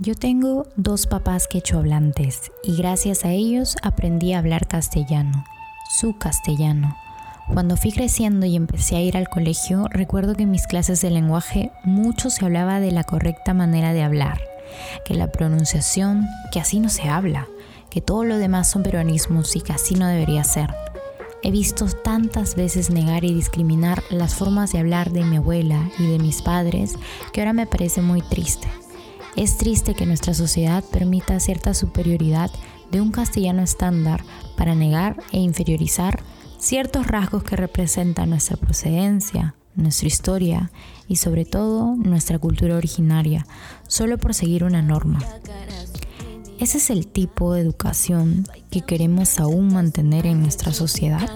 Yo tengo dos papás quechohablantes y gracias a ellos aprendí a hablar castellano, su castellano. Cuando fui creciendo y empecé a ir al colegio, recuerdo que en mis clases de lenguaje mucho se hablaba de la correcta manera de hablar, que la pronunciación, que así no se habla, que todo lo demás son peronismos y que así no debería ser. He visto tantas veces negar y discriminar las formas de hablar de mi abuela y de mis padres que ahora me parece muy triste. Es triste que nuestra sociedad permita cierta superioridad de un castellano estándar para negar e inferiorizar ciertos rasgos que representan nuestra procedencia, nuestra historia y sobre todo nuestra cultura originaria, solo por seguir una norma. ¿Ese es el tipo de educación que queremos aún mantener en nuestra sociedad?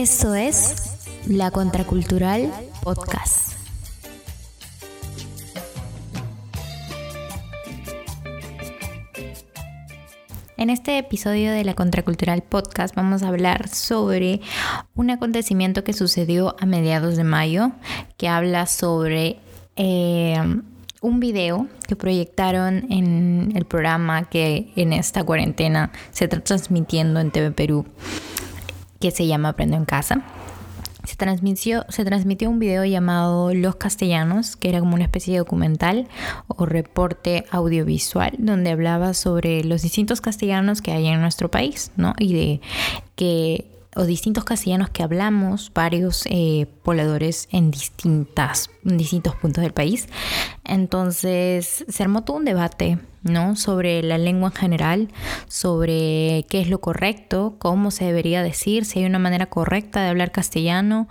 Eso es La Contracultural Podcast. En este episodio de la Contracultural Podcast vamos a hablar sobre un acontecimiento que sucedió a mediados de mayo, que habla sobre eh, un video que proyectaron en el programa que en esta cuarentena se está transmitiendo en TV Perú, que se llama Aprendo en Casa se transmitió, se transmitió un video llamado Los Castellanos, que era como una especie de documental o reporte audiovisual, donde hablaba sobre los distintos castellanos que hay en nuestro país, ¿no? Y de que o distintos castellanos que hablamos, varios eh, pobladores en, distintas, en distintos puntos del país. Entonces se armó todo un debate ¿no? Sobre la lengua en general, sobre qué es lo correcto, cómo se debería decir, si hay una manera correcta de hablar castellano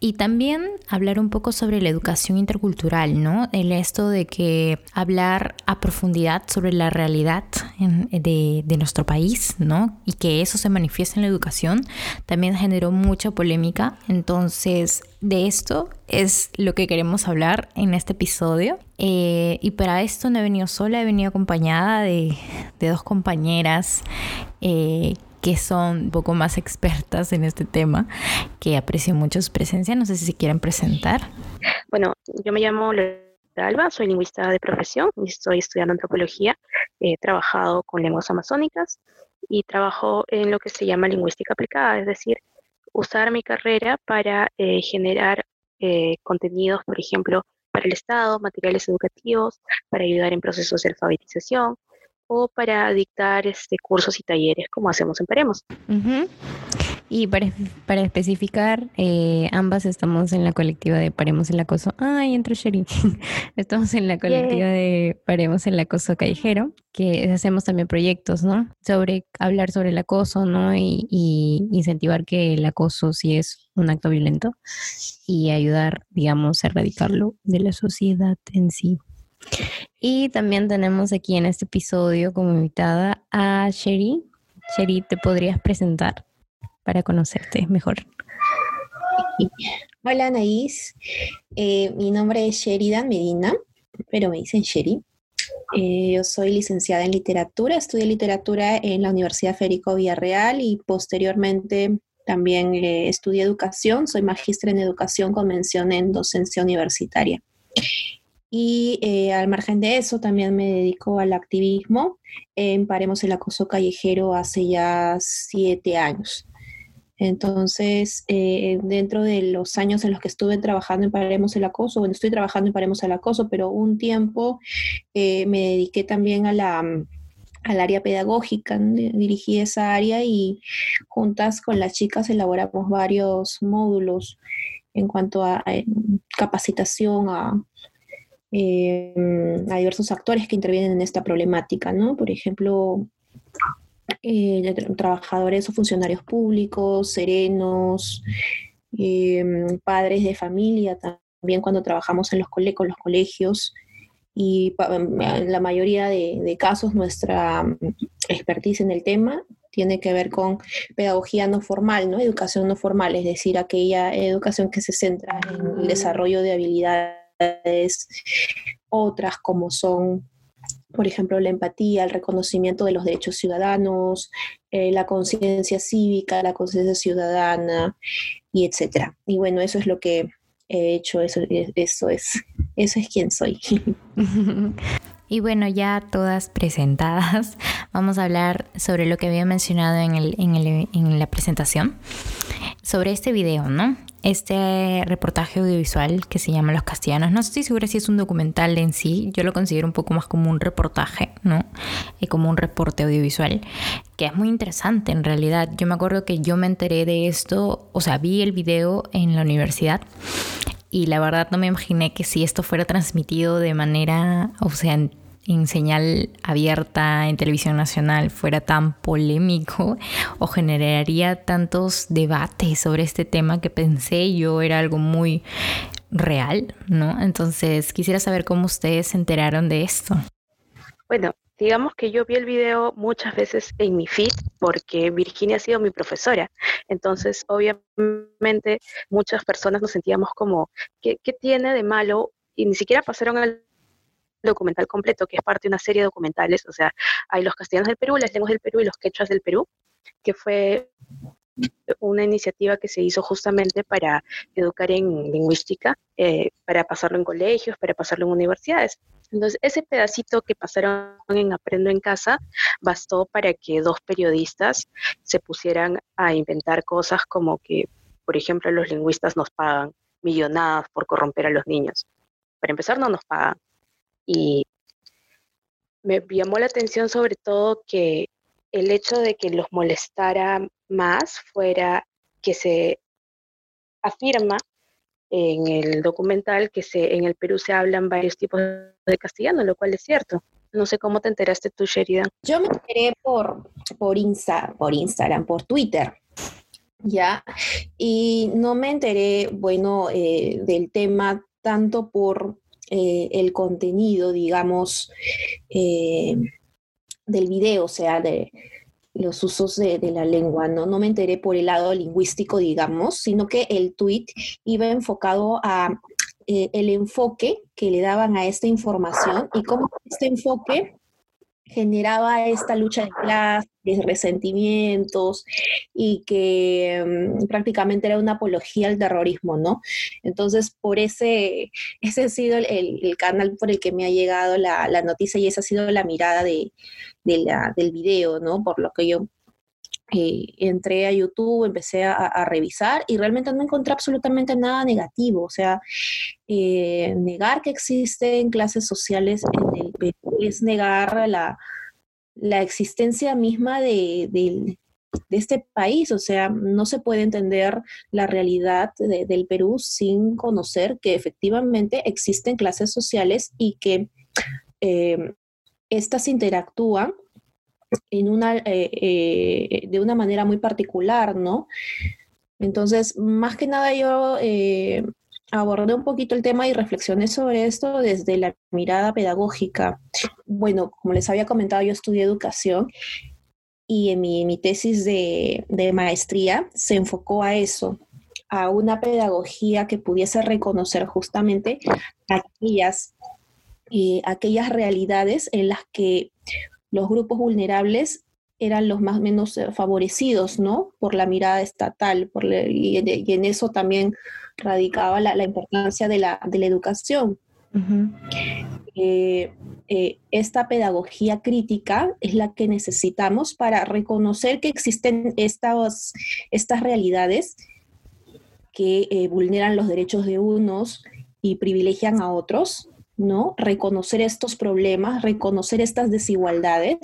y también hablar un poco sobre la educación intercultural, ¿no? El esto de que hablar a profundidad sobre la realidad de, de nuestro país, ¿no? Y que eso se manifiesta en la educación también generó mucha polémica. Entonces, de esto es lo que queremos hablar en este episodio. Eh, y para esto no he venido sola, he venido acompañada de, dos compañeras eh, que son un poco más expertas en este tema, que aprecio mucho su presencia. No sé si se quieren presentar. Bueno, yo me llamo Alba, soy lingüista de profesión y estoy estudiando antropología. He trabajado con lenguas amazónicas y trabajo en lo que se llama lingüística aplicada, es decir, usar mi carrera para eh, generar eh, contenidos, por ejemplo, para el Estado, materiales educativos, para ayudar en procesos de alfabetización o para dictar este, cursos y talleres como hacemos en Paremos. Y para, para especificar, eh, ambas estamos en la colectiva de Paremos el Acoso. Ay, entró Sherry. estamos en la colectiva de Paremos el Acoso Callejero, que hacemos también proyectos, ¿no? Sobre hablar sobre el acoso, ¿no? Y, y incentivar que el acoso sí es un acto violento y ayudar, digamos, a erradicarlo de la sociedad en sí. Y también tenemos aquí en este episodio como invitada a Sherry. Sherry, ¿te podrías presentar? Para conocerte mejor. Hola Anaís, eh, mi nombre es Sheridan Medina, pero me dicen Sherry. Eh, yo soy licenciada en literatura, estudié literatura en la Universidad Federico Villarreal y posteriormente también eh, estudié educación, soy magistra en educación con mención en docencia universitaria. Y al margen de eso, también me dedico al activismo. en Paremos el Acoso Callejero hace ya siete años. Entonces, eh, dentro de los años en los que estuve trabajando en Paremos el Acoso, bueno, estoy trabajando en Paremos el Acoso, pero un tiempo eh, me dediqué también a la, al área pedagógica, dirigí esa área y juntas con las chicas elaboramos varios módulos en cuanto a, capacitación a, em, a diversos actores que intervienen en esta problemática, ¿no? Por ejemplo, eh, trabajadores o funcionarios públicos, serenos, em, padres de familia, también cuando trabajamos en los con los colegios. Y em, en la mayoría de, casos nuestra mm, expertise en el tema tiene que ver con pedagogía no formal, ¿no? Educación no formal, es decir, aquella educación que se centra en el desarrollo de habilidades otras como son por ejemplo, la empatía, el reconocimiento de los derechos ciudadanos, eh, la conciencia cívica, la conciencia ciudadana, y etcétera. Y bueno, eso es lo que he hecho, eso, eso es, eso es quien soy. Y bueno, ya todas presentadas, vamos a hablar sobre lo que había mencionado en, el, en, la presentación, sobre este video, ¿no? Este reportaje audiovisual que se llama Los Castellanos. No estoy segura si es un documental en sí, yo lo considero un poco más como un reportaje, ¿no? Y como un reporte audiovisual, que es muy interesante en realidad. Yo me acuerdo que yo me enteré de esto, o sea, vi el video en la universidad y la verdad no me imaginé que si esto fuera transmitido de manera, o sea, señal abierta en televisión nacional fuera tan polémico o generaría tantos debates sobre este tema que pensé yo era algo muy real, ¿no? Entonces quisiera saber cómo ustedes se enteraron de esto. Bueno, digamos que yo vi el video muchas veces en mi feed porque Virginia ha sido mi profesora. Entonces, obviamente, muchas personas nos sentíamos como, ¿qué, qué tiene de malo? Y ni siquiera pasaron al documental completo, que es parte de una serie de documentales, o sea, hay los castellanos del Perú, las lenguas del Perú y los quechuas del Perú, que fue una iniciativa que se hizo justamente para educar en lingüística, eh, para pasarlo en colegios, para pasarlo en universidades. Entonces, ese pedacito que pasaron en Aprendo en Casa bastó para que dos periodistas se pusieran a inventar cosas como que, por ejemplo, los lingüistas nos pagan millonadas por corromper a los niños. Para empezar, no nos pagan. Y me llamó la atención sobre todo que el hecho de que los molestara más fuera que se afirma en el documental que se, en el Perú se hablan varios tipos de castellano, lo cual es cierto. No sé cómo te enteraste tú, Sheridan. Yo me enteré por, por, Insta, por Instagram, por Twitter. ¿ya? Y no me enteré, bueno, eh, del tema tanto por eh, el contenido, digamos, eh, del video, o sea, de los usos de, la lengua, ¿no? No me enteré por el lado lingüístico, digamos, sino que el tweet iba enfocado a eh, el enfoque que le daban a esta información y cómo este enfoque generaba esta lucha de clases, resentimientos y que mm, prácticamente era una apología al terrorismo, ¿no? Entonces, por ese, ese ha sido el, canal por el que me ha llegado la, noticia y esa ha sido la mirada de, del video, ¿no? Por lo que yo eh, entré a YouTube, empecé a, revisar y realmente no encontré absolutamente nada negativo. O sea, eh, negar que existen clases sociales en el Perú es negar la, existencia misma de, este país. O sea, no se puede entender la realidad del Perú sin conocer que efectivamente existen clases sociales y que eh, estas interactúan en una, eh, eh, de una manera muy particular, ¿no? Entonces, más que nada yo eh, abordé un poquito el tema y reflexioné sobre esto desde la mirada pedagógica. Bueno, como les había comentado, yo estudié educación y en mi, tesis de, maestría se enfocó a eso, a una pedagogía que pudiese reconocer justamente aquellas, aquellas realidades en las que los grupos vulnerables eran los más menos eh, favorecidos, ¿no? Por la mirada estatal, por y, en eso también radicaba la, importancia de la, educación. Eh, eh, esta pedagogía crítica es la que necesitamos para reconocer que existen estas, estas realidades que vulneran los derechos de unos y privilegian a otros, ¿no? Reconocer estos problemas, reconocer estas desigualdades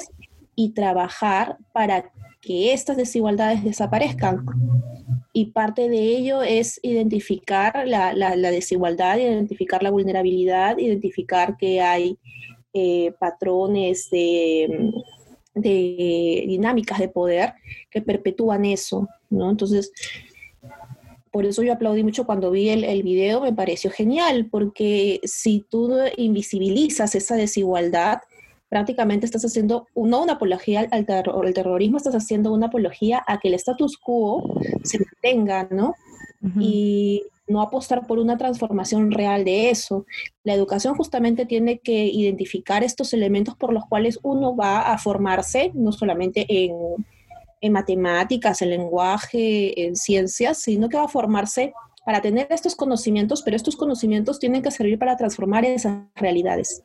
y trabajar para que estas desigualdades desaparezcan. Y parte de ello es identificar la, desigualdad, identificar la vulnerabilidad, identificar que hay eh, patrones de, de, dinámicas de poder que perpetúan eso, ¿no? Entonces, por eso yo aplaudí mucho cuando vi el, el, video, me pareció genial, porque si tú invisibilizas esa desigualdad, prácticamente estás haciendo no una apología al, terrorismo, estás haciendo una apología a que el status quo se mantenga, ¿no? Y no apostar por una transformación real de eso. La educación justamente tiene que identificar estos elementos por los cuales uno va a formarse, no solamente en, en matemáticas, en lenguaje, en ciencias, sino que va a formarse para tener estos conocimientos, pero estos conocimientos tienen que servir para transformar esas realidades.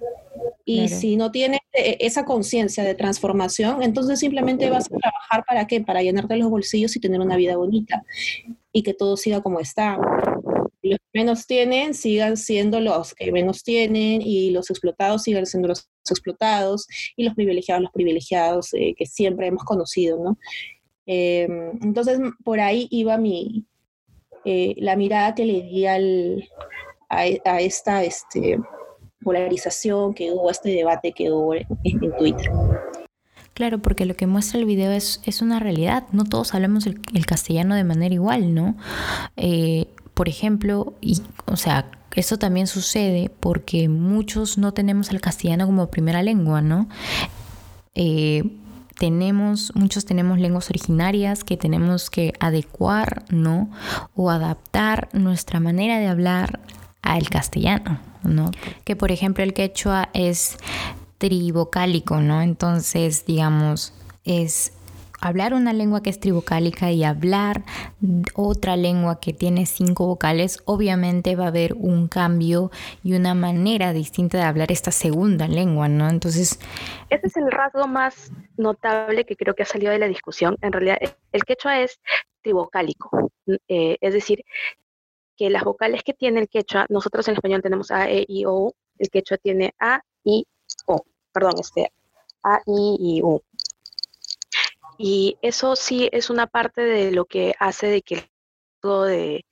Y si no tienes eh, esa conciencia de transformación, entonces simplemente vas a trabajar para qué? Para llenarte los bolsillos y tener una vida bonita y que todo siga como está. Los que menos tienen sigan siendo los que menos tienen y los explotados sigan siendo los explotados y los privilegiados los privilegiados eh, que siempre hemos conocido, ¿no? Em, entonces, por ahí iba mi, eh, la mirada que le di al, a, a esta, este, polarización que hubo, este debate que hubo en, Twitter. Claro, porque lo que muestra el video es, es una realidad. No todos hablamos el, castellano de manera igual, ¿no? Eh, por ejemplo, y, o sea, esto también sucede porque muchos no tenemos el castellano como primera lengua, ¿no? Eh, tenemos, muchos tenemos lenguas originarias que tenemos que adecuar, ¿no? O adaptar nuestra manera de hablar al castellano, ¿no? Que por ejemplo el quechua es trivocálico, ¿no? Entonces, digamos, es hablar una lengua que es trivocálica y hablar otra lengua que tiene cinco vocales, obviamente va a haber un cambio y una manera distinta de hablar esta segunda lengua, ¿no? Entonces... Ese es el rasgo más notable que creo que ha salido de la discusión. En realidad, el quechua es trivocálico, eh, es decir, que las vocales que tiene el quechua, nosotros en español tenemos A, E, I, O, el quechua tiene A, I, O, perdón, este, A, I y U. Y eso sí es una parte de lo que hace de que todo de,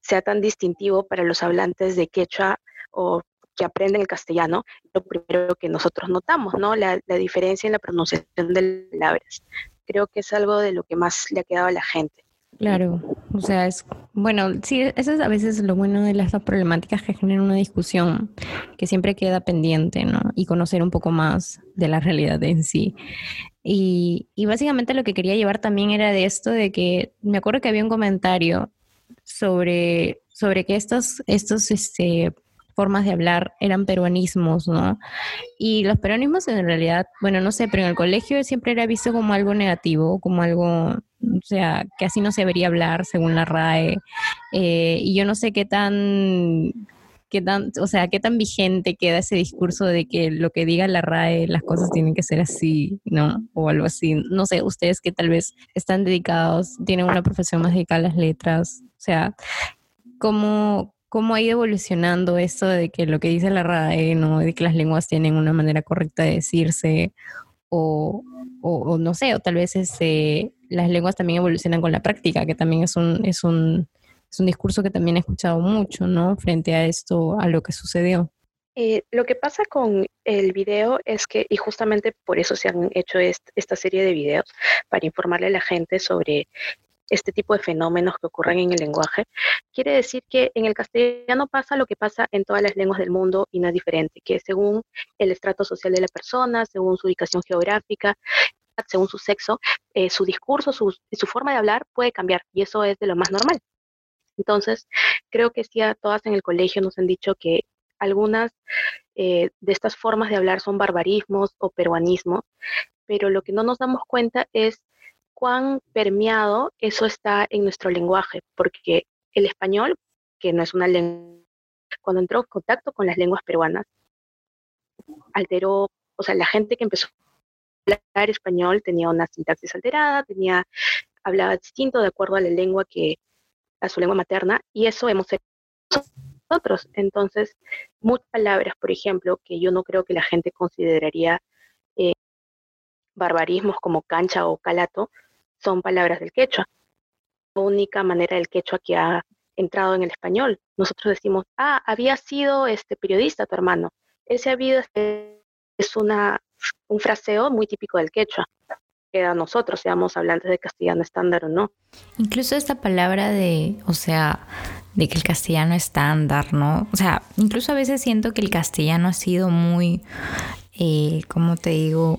sea tan distintivo para los hablantes de quechua o que aprenden el castellano, lo primero que nosotros notamos, ¿no? La, la diferencia en la pronunciación de palabras. Creo que es algo de lo que más le ha quedado a la gente. Claro, o sea, es bueno, sí, eso es a veces lo bueno de las problemáticas que generan una discusión que siempre queda pendiente, ¿no? Y conocer un poco más de la realidad en sí. Y, y básicamente lo que quería llevar también era de esto de que me acuerdo que había un comentario sobre, sobre que estos, estos este, formas de hablar eran peruanismos, ¿no? Y los peruanismos en realidad, bueno, no sé, pero en el colegio siempre era visto como algo negativo, como algo, o sea, que así no se debería hablar según la RAE. Eh, y yo no sé qué tan qué tan, o sea, qué tan vigente queda ese discurso de que lo que diga la RAE, las cosas tienen que ser así, ¿no? O algo así. No sé, ustedes que tal vez están dedicados, tienen una profesión más dedicada a las letras, o sea, ¿cómo, cómo ha ido evolucionando esto de que lo que dice la RAE, ¿no? De que las lenguas tienen una manera correcta de decirse, o, o, no sé, o tal vez este, las lenguas también evolucionan con la práctica, que también es un, es un, es un discurso que también he escuchado mucho, ¿no? Frente a esto, a lo que sucedió. Eh, lo que pasa con el video es que, y justamente por eso se han hecho esta serie de videos, para informarle a la gente sobre este tipo de fenómenos que ocurren en el lenguaje, quiere decir que en el castellano pasa lo que pasa en todas las lenguas del mundo y no es diferente, que según el estrato social de la persona, según su ubicación geográfica, según su sexo, eh, su discurso, su, su forma de hablar puede cambiar y eso es de lo más normal. Entonces, creo que sí a todas en el colegio nos han dicho que algunas eh, de estas formas de hablar son barbarismos o peruanismos, pero lo que no nos damos cuenta es cuán permeado eso está en nuestro lenguaje, porque el español, que no es una lengua, cuando entró en contacto con las lenguas peruanas, alteró, o sea, la gente que empezó a hablar español tenía una sintaxis alterada, tenía, hablaba distinto de acuerdo a la lengua que, a su lengua materna, y eso hemos hecho nosotros. Entonces, muchas palabras, por ejemplo, que yo no creo que la gente consideraría eh, barbarismos como cancha o calato, son palabras del quechua. La única manera del quechua que ha entrado en el español. Nosotros decimos, ah, había sido este periodista tu hermano. Ese habido es una, un fraseo muy típico del quechua. Que a nosotros, seamos hablantes de castellano estándar o no. Incluso esta palabra de, o sea, de que el castellano estándar, ¿no? O sea, incluso a veces siento que el castellano ha sido muy, eh, ¿cómo te digo?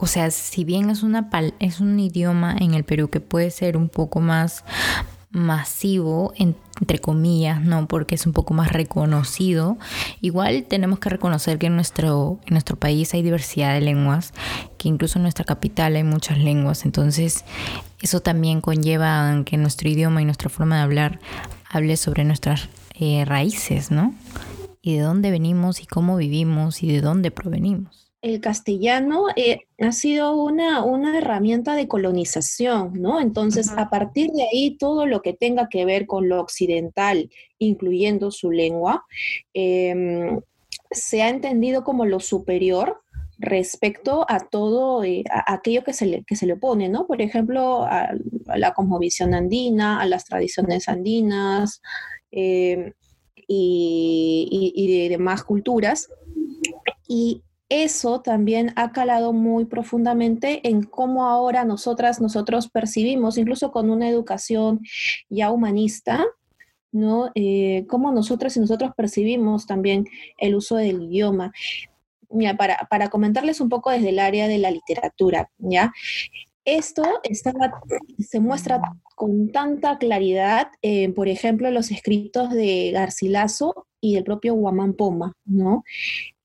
O sea, si bien es, una es un idioma en el Perú que puede ser un poco más masivo, entre comillas, ¿no? Porque es un poco más reconocido. Igual tenemos que reconocer que en nuestro, en nuestro país hay diversidad de lenguas, que incluso en nuestra capital hay muchas lenguas. Entonces, eso también conlleva que nuestro idioma y nuestra forma de hablar hable sobre nuestras eh, raíces, ¿no? Y de dónde venimos y cómo vivimos y de dónde provenimos el castellano eh, ha sido una, una, herramienta de colonización, ¿no? Entonces, a partir de ahí, todo lo que tenga que ver con lo occidental, incluyendo su lengua, em, se ha entendido como lo superior respecto a todo eh, aquello que se, le, que se le opone, ¿no? Por ejemplo, a, la cosmovisión andina, a las tradiciones andinas em, y, y, y de demás culturas. Y eso también ha calado muy profundamente en cómo ahora nosotras, nosotros percibimos, incluso con una educación ya humanista, ¿no? Eh, cómo nosotras y nosotros percibimos también el uso del idioma. Mira, para, para comentarles un poco desde el área de la literatura, ¿ya? Esto se muestra con tanta claridad, eh, por ejemplo, en los escritos de Garcilaso y del propio Guamán Poma, ¿no?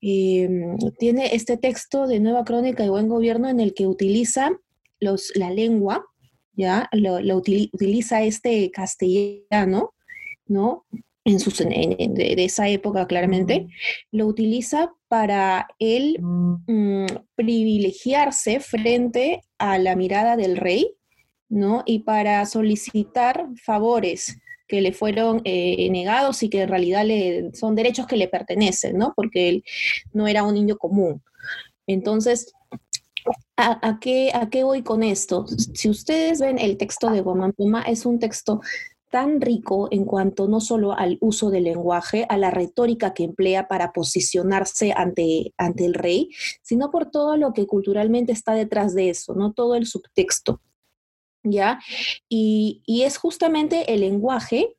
Em, tiene este texto de Nueva Crónica de Buen Gobierno en el que utiliza los, la lengua, ¿ya? Lo, utiliza este castellano, ¿no? En sus, de, esa época claramente, lo utiliza para él mm, privilegiarse frente a la mirada del rey, ¿no? Y para solicitar favores que le fueron eh, negados y que en realidad le, son derechos que le pertenecen, ¿no? Porque él no era un niño común. Entonces, ¿a, qué, ¿a qué voy con esto? Si ustedes ven el texto de Guamán Puma, es un texto tan rico en cuanto no solo al uso del lenguaje, a la retórica que emplea para posicionarse ante, ante el rey, sino por todo lo que culturalmente está detrás de eso, ¿no? Todo el subtexto. ¿Ya? Y, es justamente el lenguaje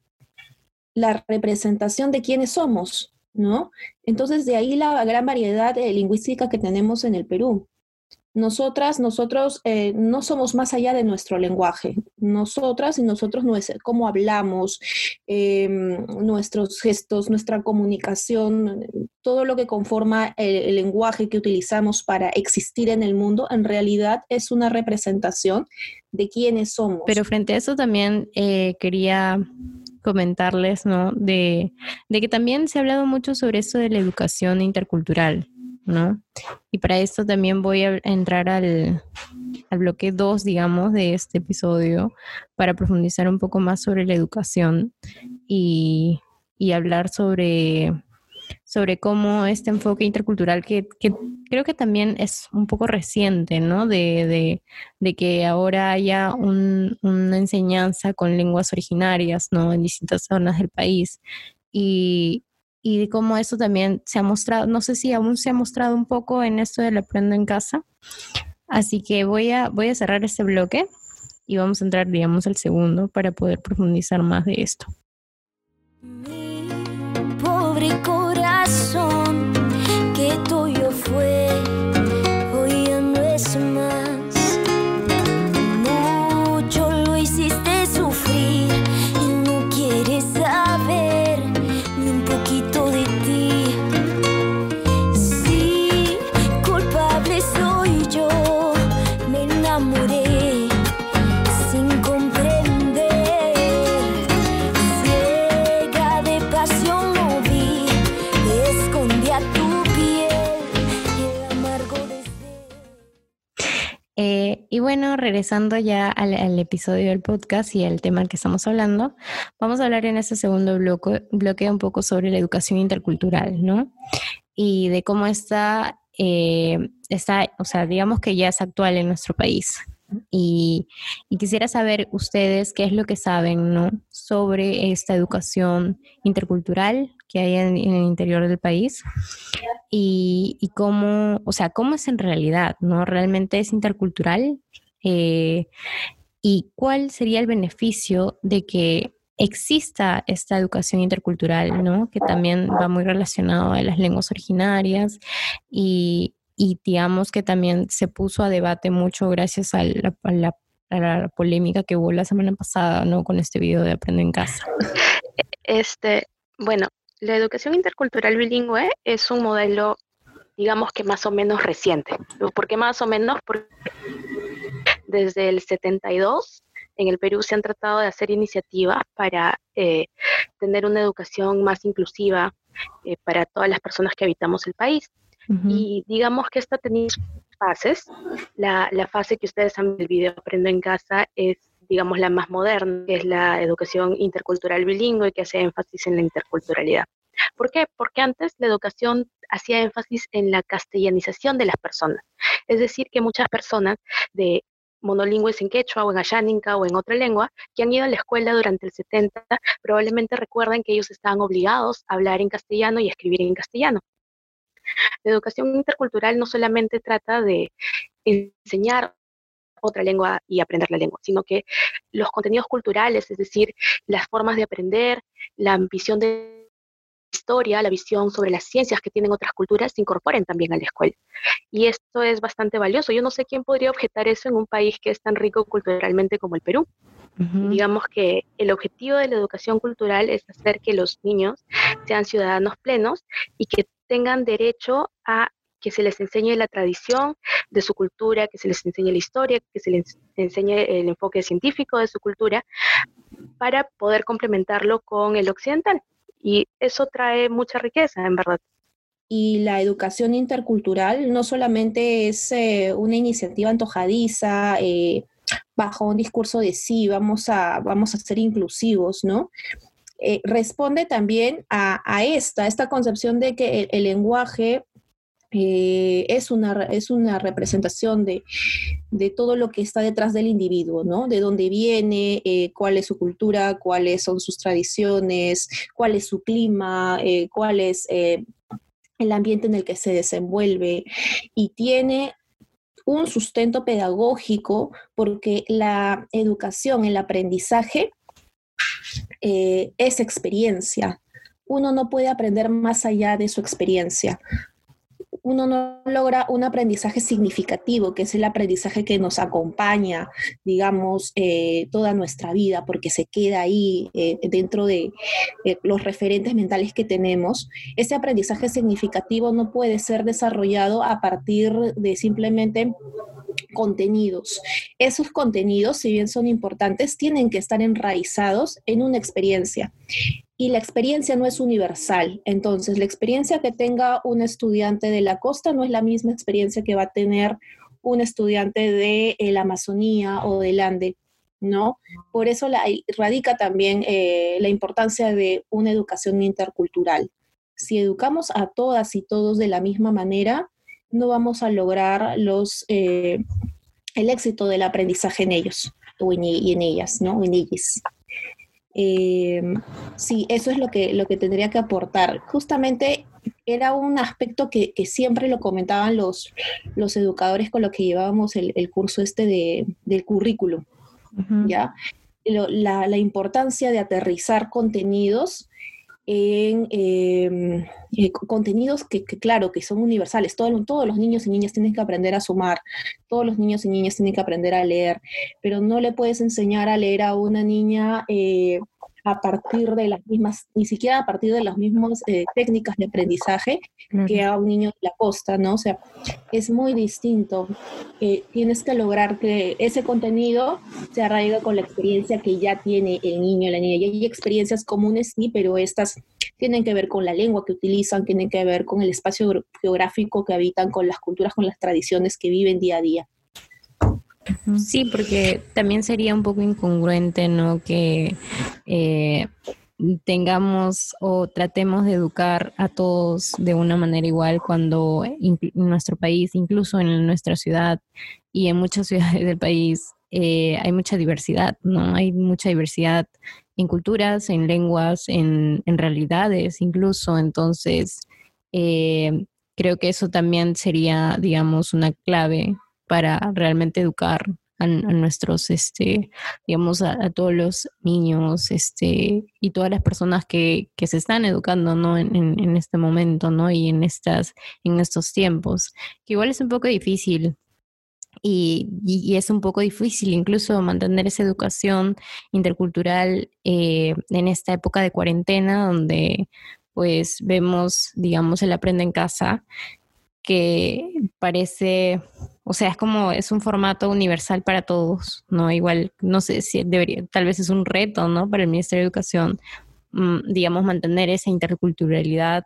la representación de quiénes somos, ¿no? Entonces, de ahí la gran variedad lingüística que tenemos en el Perú. Nosotras, nosotros eh, no somos más allá de nuestro lenguaje. Nosotras y nosotros, cómo hablamos, em, nuestros gestos, nuestra comunicación, todo lo que conforma el, lenguaje que utilizamos para existir en el mundo, en realidad es una representación de quiénes somos. Pero frente a eso también eh, quería comentarles, ¿no? De, de que también se ha hablado mucho sobre eso de la educación intercultural. ¿No? Y para esto también voy a entrar al, bloque 2, digamos, de este episodio para profundizar un poco más sobre la educación y, hablar sobre, sobre cómo este enfoque intercultural que, creo que también es un poco reciente, ¿no? De, que ahora haya una enseñanza con lenguas originarias, ¿no? En distintas zonas del país. Y, y de cómo eso también se ha mostrado, no sé si aún se ha mostrado un poco en esto del aprendo en casa. Así que voy a, voy a cerrar este bloque y vamos a entrar, digamos, al segundo para poder profundizar más de esto. Mi pobre corazón, que tuyo bueno, regresando ya al, episodio del podcast y al tema al que estamos hablando, vamos a hablar en este segundo bloque, bloque un poco sobre la educación intercultural, ¿no? Y de cómo está, eh, está, o sea, digamos que ya es actual en nuestro país. Y, quisiera saber ustedes qué es lo que saben ¿no? sobre esta educación intercultural que hay en, el interior del país y, y, cómo, o sea, cómo es en realidad, ¿no? ¿Realmente es intercultural? Eh, ¿Y cuál sería el beneficio de que exista esta educación intercultural, ¿no? que también va muy relacionado a las lenguas originarias y, digamos que también se puso a debate mucho gracias a la, polémica que hubo la semana pasada, ¿no? Con este video de Aprende en Casa. Este, bueno, la educación intercultural bilingüe es un modelo, digamos que más o menos reciente. ¿Por qué más o menos? Porque desde el 72 en el Perú se han tratado de hacer iniciativas para eh, tener una educación más inclusiva eh, para todas las personas que habitamos el país. Y digamos que esta tenía fases. La, la, fase que ustedes han visto el video Aprendo en Casa es, digamos, la más moderna, que es la educación intercultural bilingüe, que hace énfasis en la interculturalidad. ¿Por qué? Porque antes la educación hacía énfasis en la castellanización de las personas. Es decir, que muchas personas de monolingües en quechua o en ayáninca o en otra lengua que han ido a la escuela durante el 70 probablemente recuerdan que ellos estaban obligados a hablar en castellano y escribir en castellano. La educación intercultural no solamente trata de enseñar otra lengua y aprender la lengua, sino que los contenidos culturales, es decir, las formas de aprender, la ambición de historia, la visión sobre las ciencias que tienen otras culturas se incorporen también a la escuela. Y esto es bastante valioso. Yo no sé quién podría objetar eso en un país que es tan rico culturalmente como el Perú. Digamos que el objetivo de la educación cultural es hacer que los niños sean ciudadanos plenos y que tengan derecho a que se les enseñe la tradición de su cultura, que se les enseñe la historia, que se les enseñe el enfoque científico de su cultura, para poder complementarlo con el occidental. Y eso trae mucha riqueza, en verdad. Y la educación intercultural no solamente es eh, una iniciativa antojadiza, eh, bajo un discurso de sí, vamos a, vamos a ser inclusivos, ¿no? Eh, responde también a, esta, esta concepción de que el lenguaje eh, es, una, es una representación de, todo lo que está detrás del individuo, ¿no? De dónde viene, eh, cuál es su cultura, cuáles son sus tradiciones, cuál es su clima, eh, cuál es el ambiente en el que se desenvuelve y tiene un sustento pedagógico porque la educación, el aprendizaje es experiencia. Uno no puede aprender más allá de su experiencia uno no logra un aprendizaje significativo, que es el aprendizaje que nos acompaña, digamos, eh, toda nuestra vida, porque se queda ahí eh, dentro de eh, los referentes mentales que tenemos. Ese aprendizaje significativo no puede ser desarrollado a partir de simplemente contenidos. Esos contenidos, si bien son importantes, tienen que estar enraizados en una experiencia y la experiencia no es universal. Entonces, la experiencia que tenga un estudiante de la costa no es la misma experiencia que va a tener un estudiante de la Amazonía o del Ande, ¿no? Por eso la, radica también eh, la importancia de una educación intercultural. Si educamos a todas y todos de la misma manera, no vamos a lograr los, eh, el éxito del aprendizaje en ellos o en, y en ellas, ¿no? En ellas. Eh, sí, eso es lo que, lo que tendría que aportar. Justamente era un aspecto que, siempre lo comentaban los, los educadores con los que llevábamos el, curso este de, del currículum, ¿ya? la, la, importancia de aterrizar contenidos en em, eh, contenidos que, claro, que son universales. todos los niños y niñas tienen que aprender a sumar, todos los niños y niñas tienen que aprender a leer, pero no le puedes enseñar a leer a una niña eh, a partir de las mismas, ni siquiera a partir de las mismas eh, técnicas de aprendizaje que a un niño de la costa, ¿no? O sea, es muy distinto. Eh, tienes que lograr que ese contenido se arraiga con la experiencia que ya tiene el niño o la niña. Y hay experiencias comunes, sí, pero estas tienen que ver con la lengua que utilizan, tienen que ver con el espacio geográfico que habitan, con las culturas, con las tradiciones que viven día a día. Sí, porque también sería un poco incongruente, ¿no? Que eh, tengamos o tratemos de educar a todos de una manera igual cuando en nuestro país, incluso en nuestra ciudad y en muchas ciudades del país, eh, hay mucha diversidad, ¿no? Hay mucha diversidad en culturas, en lenguas, en, realidades incluso. Entonces, eh, creo que eso también sería, digamos, una clave para realmente educar a, nuestros, este, digamos, a, todos los niños, este, y todas las personas que, que se están educando, ¿no? En, este momento, ¿no? Y en estas, en estos tiempos, que igual es un poco difícil. y, y, es un poco difícil incluso mantener esa educación intercultural eh, en esta época de cuarentena donde pues vemos, digamos, el aprende en casa, que parece, o sea, es como, es un formato universal para todos, ¿no? Igual, no sé si debería, tal vez es un reto, ¿no? Para el Ministerio de Educación, mm, digamos, mantener esa interculturalidad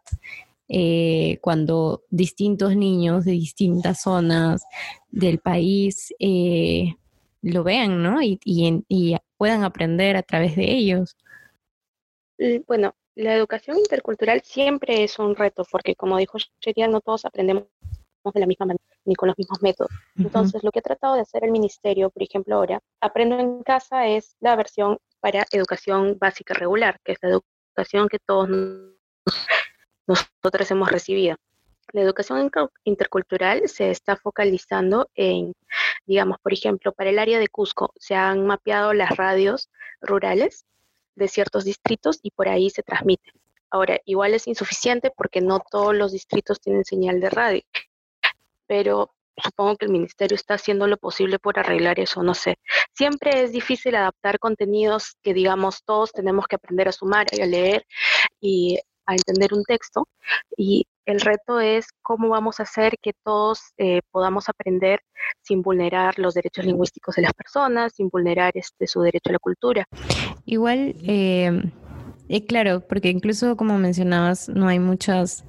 eh, cuando distintos niños de distintas zonas del país eh, lo vean, ¿no? Y, y, puedan aprender a través de ellos. Bueno, la educación intercultural siempre es un reto, porque como dijo Sheria, no todos aprendemos de la misma manera ni con los mismos métodos. Entonces, lo que ha tratado de hacer el ministerio, por ejemplo, ahora, Aprendo en casa es la versión para educación básica regular, que es la educación que todos nosotros hemos recibido. La educación intercultural se está focalizando en, digamos, por ejemplo, para el área de Cusco se han mapeado las radios rurales de ciertos distritos y por ahí se transmite. Ahora, igual es insuficiente porque no todos los distritos tienen señal de radio, pero supongo que el ministerio está haciendo lo posible por arreglar eso, no sé. Siempre es difícil adaptar contenidos que, digamos, todos tenemos que aprender a sumar y a leer y a entender un texto y el reto es cómo vamos a hacer que todos eh, podamos aprender sin vulnerar los derechos lingüísticos de las personas, sin vulnerar este, su derecho a la cultura. Igual, eh, eh, claro, porque incluso como mencionabas, no hay muchas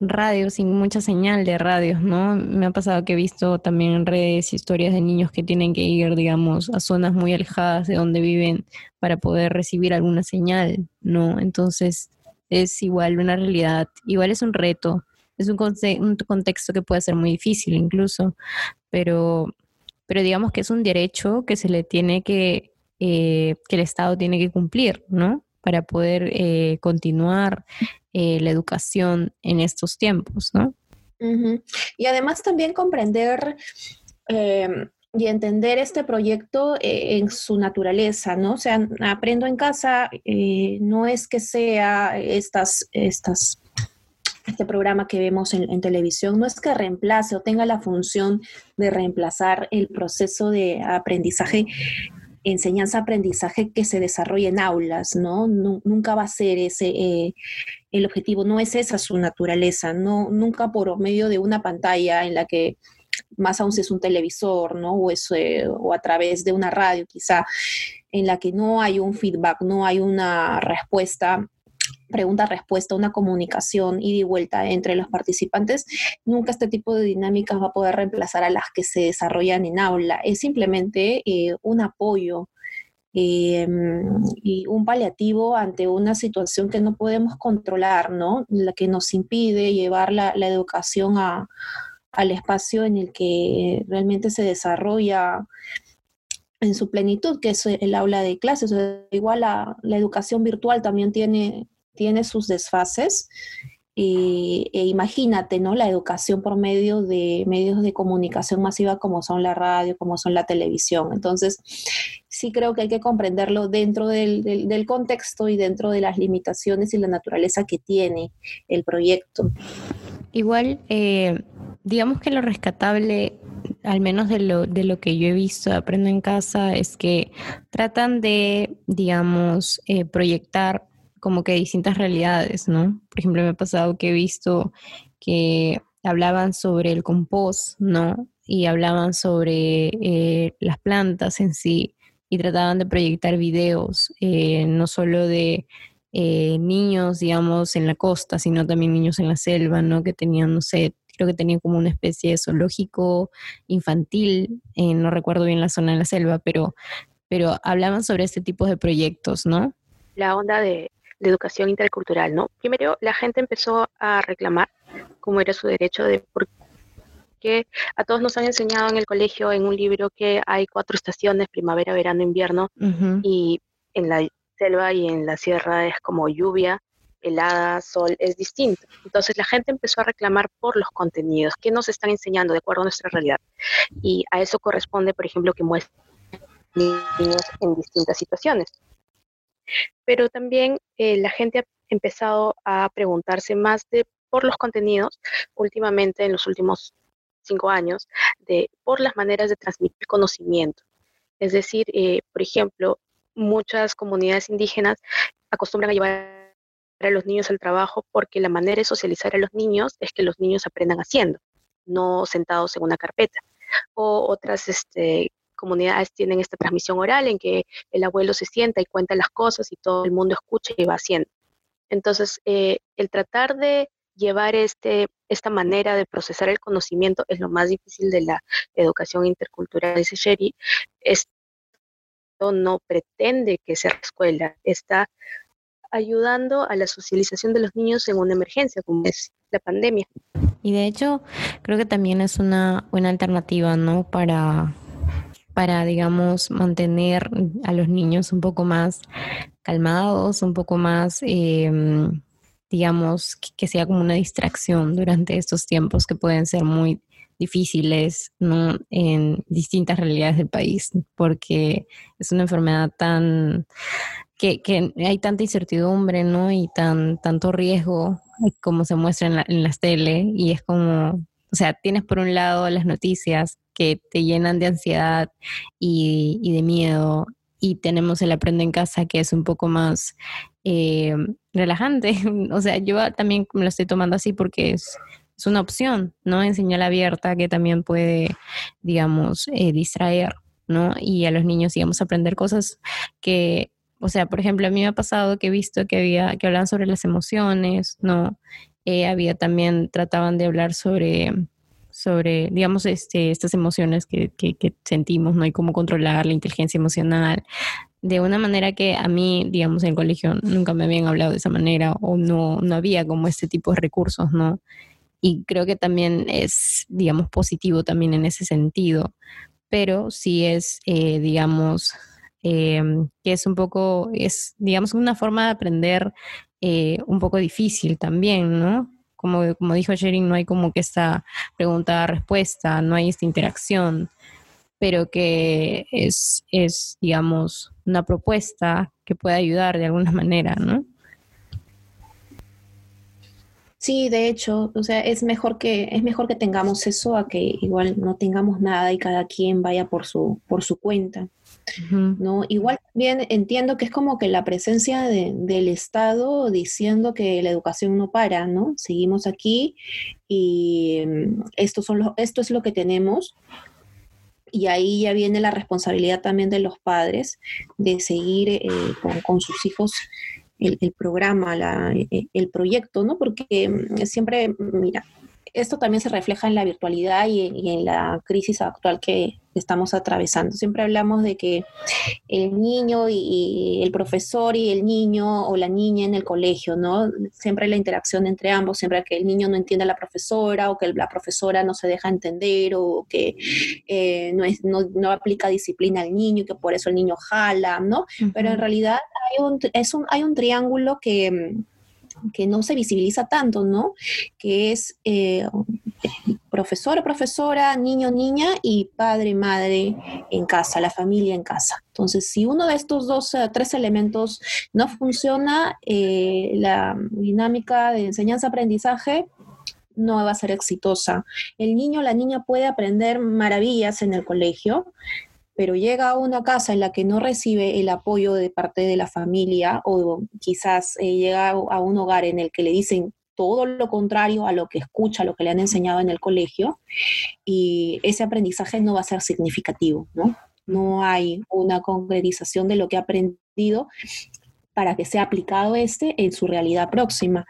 radios sin mucha señal de radios, ¿no? Me ha pasado que he visto también en redes historias de niños que tienen que ir, digamos, a zonas muy alejadas de donde viven para poder recibir alguna señal, ¿no? Entonces, es igual una realidad, igual es un reto, es un, un contexto que puede ser muy difícil incluso, pero, pero digamos que es un derecho que se le tiene que, eh, que el Estado tiene que cumplir, ¿no? Para poder eh, continuar eh, la educación en estos tiempos, ¿no? Y además también comprender em, y entender este proyecto eh, en su naturaleza, ¿no? O sea, aprendo en casa, eh, no es que sea estas, estas, este programa que vemos en, en, televisión, no es que reemplace o tenga la función de reemplazar el proceso de aprendizaje, enseñanza-aprendizaje que se desarrolla en aulas, ¿no? nunca va a ser ese eh, el objetivo, no es esa su naturaleza, no, nunca por medio de una pantalla en la que más aún si es un televisor, ¿no? O, eh, o a través de una radio quizá, en la que no hay un feedback, no hay una respuesta pregunta-respuesta, una comunicación ida y vuelta entre los participantes, nunca este tipo de dinámicas va a poder reemplazar a las que se desarrollan en aula. Es simplemente eh, un apoyo em, y un paliativo ante una situación que no podemos controlar, ¿no? La que nos impide llevar la educación a, al espacio en el que realmente se desarrolla en su plenitud, que es el aula de clases. igual la, educación virtual también tiene, tiene sus desfases. e imagínate, ¿no? La educación por medio de medios de comunicación masiva como son la radio, como son la televisión. Entonces, sí creo que hay que comprenderlo dentro del, del contexto y dentro de las limitaciones y la naturaleza que tiene el proyecto. Igual, eh, digamos que lo rescatable, al menos de lo, de lo que yo he visto, aprendo en casa, es que tratan de, digamos, eh, proyectar como que distintas realidades, ¿no? Por ejemplo, me ha pasado que he visto que hablaban sobre el compost, ¿no? Y hablaban sobre eh, las plantas en sí y trataban de proyectar videos, no solo de eh, niños, digamos, en la costa, sino también niños en la selva, ¿no? Que tenían, no sé, creo que tenían como una especie de zoológico infantil, eh, no recuerdo bien la zona de la selva, pero, pero hablaban sobre este tipo de proyectos, ¿no? La onda de, de educación intercultural, ¿no? Primero, la gente empezó a reclamar cómo era su derecho de porque a todos nos han enseñado en el colegio en un libro que hay cuatro estaciones, primavera, verano, invierno, y en la selva y en la sierra es como lluvia, helada, sol, es distinto. Entonces la gente empezó a reclamar por los contenidos, que nos están enseñando de acuerdo a nuestra realidad. Y a eso corresponde, por ejemplo, que muestren niños en distintas situaciones. Pero también eh, la gente ha empezado a preguntarse más por los contenidos últimamente en los últimos cinco años, de, por las maneras de transmitir conocimiento. Es decir, eh, por ejemplo, muchas comunidades indígenas acostumbran a llevar a los niños al trabajo porque la manera de socializar a los niños es que los niños aprendan haciendo, no sentados en una carpeta. O otras este, comunidades tienen esta transmisión oral en que el abuelo se sienta y cuenta las cosas y todo el mundo escucha y va haciendo. Entonces, eh, el tratar de llevar este, esta manera de procesar el conocimiento es lo más difícil de la educación intercultural, dice Sherry. Esto no pretende que sea la escuela, está ayudando a la socialización de los niños en una emergencia como es la pandemia. Y de hecho, creo que también es una buena alternativa, ¿no? Para, para, digamos, mantener a los niños un poco más calmados, un poco más, em, digamos, que, sea como una distracción durante estos tiempos que pueden ser muy difíciles ¿no? en distintas realidades del país, porque es una enfermedad tan que, hay tanta incertidumbre, ¿no? Y tan, tanto riesgo como se muestra en, la, en las tele, y es como, o sea, tienes por un lado las noticias que te llenan de ansiedad y, de miedo, y tenemos el Aprende en Casa, que es un poco más eh, relajante. o sea, yo también me lo estoy tomando así porque es, una opción, ¿no? En señal abierta que también puede, digamos, eh, distraer, ¿no? Y a los niños, digamos, aprender cosas que, o sea, por ejemplo, a mí me ha pasado que he visto que había, que hablaban sobre las emociones, ¿no? Eh, había también, trataban de hablar sobre sobre, digamos, este, estas emociones que, que, sentimos, ¿no? Y cómo controlar la inteligencia emocional, de una manera que a mí, digamos, en el colegio nunca me habían hablado de esa manera o no, no había como este tipo de recursos, ¿no? Y creo que también es, digamos, positivo también en ese sentido, pero sí es, eh, digamos, em, que es un poco, es, digamos, una forma de aprender eh, un poco difícil también, ¿no? como, como dijo Sherin, no hay como que esta pregunta-respuesta, no hay esta interacción, pero que es, es, digamos, una propuesta que puede ayudar de alguna manera, ¿no? Sí, de hecho, o sea, es mejor que es mejor que tengamos eso a que igual no tengamos nada y cada quien vaya por su por su cuenta. ¿No? Igual bien entiendo que es como que la presencia del Estado diciendo que la educación no para, ¿no? Seguimos aquí y mm, esto, son esto es lo que tenemos. Y ahí ya viene la responsabilidad también de los padres de seguir eh, con, sus hijos el, programa, el proyecto, ¿no? Porque mm, siempre, mira, esto también se refleja en la virtualidad y, en la crisis actual que estamos atravesando. Siempre hablamos de que el niño y, el profesor y el niño o la niña en el colegio, ¿no? Siempre la interacción entre ambos, siempre que el niño no entiende a la profesora o que la profesora no se deja entender o que eh, no, es, no, aplica disciplina al niño y que por eso el niño jala, ¿no? Pero en realidad hay un, es un, hay un triángulo que que no se visibiliza tanto, ¿no? Que es eh, profesor, profesora, niño, niña y padre, madre en casa, la familia en casa. Entonces, si uno de estos dos, eh, tres elementos no funciona, eh, la dinámica de enseñanza-aprendizaje no va a ser exitosa. El niño o la niña puede aprender maravillas en el colegio, pero llega a una casa en la que no recibe el apoyo de parte de la familia o quizás eh, llega a un hogar en el que le dicen todo lo contrario a lo que escucha, a lo que le han enseñado en el colegio, y ese aprendizaje no va a ser significativo, ¿no? No hay una concretización de lo que ha aprendido para que sea aplicado este en su realidad próxima.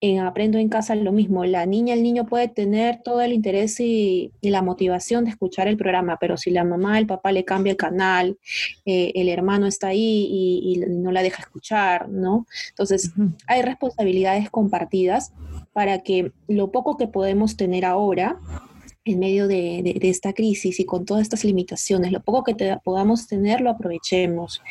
En Aprendo en casa lo mismo, la niña, el niño puede tener todo el interés y, la motivación de escuchar el programa, pero si la mamá, el papá le cambia el canal, eh, el hermano está ahí y, no la deja escuchar, ¿no? Entonces, hay responsabilidades compartidas para que lo poco que podemos tener ahora en medio de, esta crisis y con todas estas limitaciones, lo poco que podamos tener, lo aprovechemos.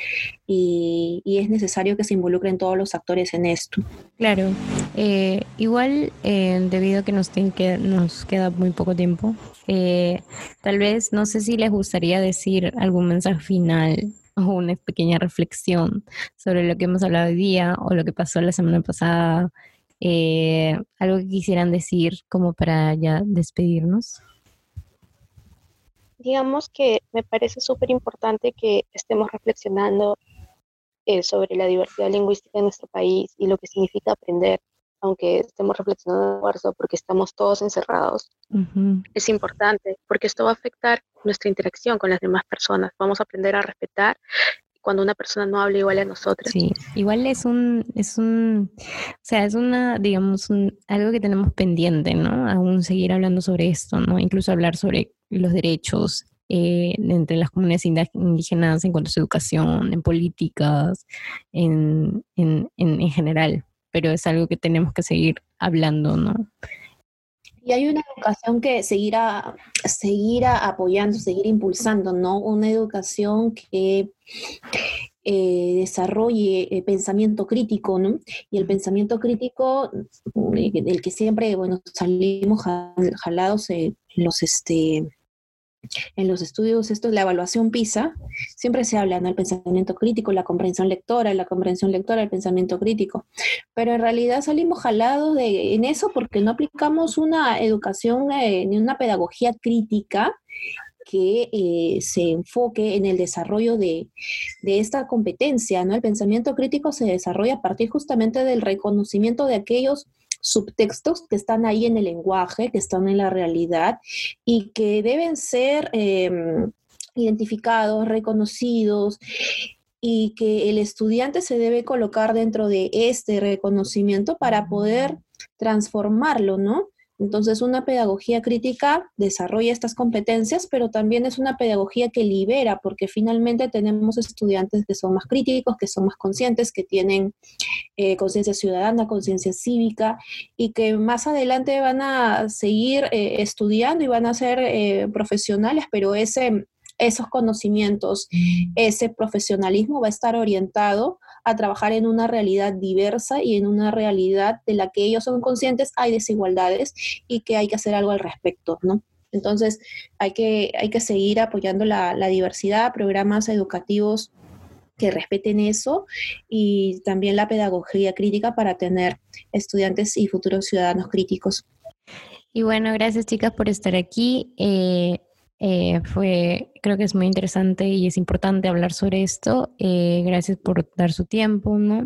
Y, es necesario que se involucren todos los actores en esto. Claro, eh, igual eh, debido a que nos, que nos queda muy poco tiempo, eh, tal vez no sé si les gustaría decir algún mensaje final o una pequeña reflexión sobre lo que hemos hablado hoy día o lo que pasó la semana pasada. Algo que quisieran decir como para ya despedirnos. digamos que me parece súper importante que estemos reflexionando eh, sobre la diversidad lingüística en nuestro país y lo que significa aprender, aunque estemos reflexionando en marzo porque estamos todos encerrados. Es importante porque esto va a afectar nuestra interacción con las demás personas. Vamos a aprender a respetar cuando una persona no habla igual a nosotros. Sí, igual es un, es un, o sea, es una, digamos, un, algo que tenemos pendiente, ¿no? Aún seguir hablando sobre esto, ¿no? Incluso hablar sobre los derechos eh, entre las comunidades indígenas en cuanto a su educación, en políticas, en, en, en, general, pero es algo que tenemos que seguir hablando, ¿no? Y hay una educación que seguirá, seguirá apoyando, seguir impulsando, ¿no? Una educación que eh, desarrolle eh, pensamiento crítico, ¿no? Y el pensamiento crítico, del que siempre, bueno, salimos jalados en los, este, en los estudios, esto es la evaluación PISA, siempre se habla del pensamiento crítico, la comprensión lectora, la comprensión lectora, el pensamiento crítico, pero en realidad salimos jalados de, en eso porque no aplicamos una educación eh, ni una pedagogía crítica que eh, se enfoque en el desarrollo de, de, esta competencia, ¿no? El pensamiento crítico se desarrolla a partir justamente del reconocimiento de aquellos subtextos que están ahí en el lenguaje, que están en la realidad y que deben ser em, identificados, reconocidos y que el estudiante se debe colocar dentro de este reconocimiento para poder transformarlo, ¿no? Entonces, una pedagogía crítica desarrolla estas competencias, pero también es una pedagogía que libera, porque finalmente tenemos estudiantes que son más críticos, que son más conscientes, que tienen eh, conciencia ciudadana, conciencia cívica, y que más adelante van a seguir eh, estudiando y van a ser eh, profesionales, pero ese esos conocimientos, ese profesionalismo va a estar orientado a trabajar en una realidad diversa y en una realidad de la que ellos son conscientes hay desigualdades y que hay que hacer algo al respecto, ¿no? Entonces, hay que, hay que seguir apoyando la, diversidad, programas educativos que respeten eso y también la pedagogía crítica para tener estudiantes y futuros ciudadanos críticos. Y bueno, gracias chicas por estar aquí. Eh, eh, fue, creo que es muy interesante y es importante hablar sobre esto. Eh, gracias por dar su tiempo, ¿no?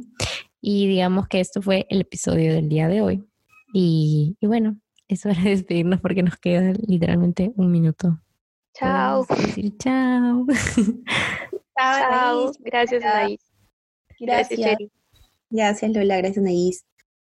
Y digamos que esto fue el episodio del día de hoy. Y, y bueno, es hora de despedirnos porque nos queda literalmente un minuto. Chao. Decir chao. Chao. Gracias, Anaís. Gracias. Gracias, Lola. Gracias, Anaís.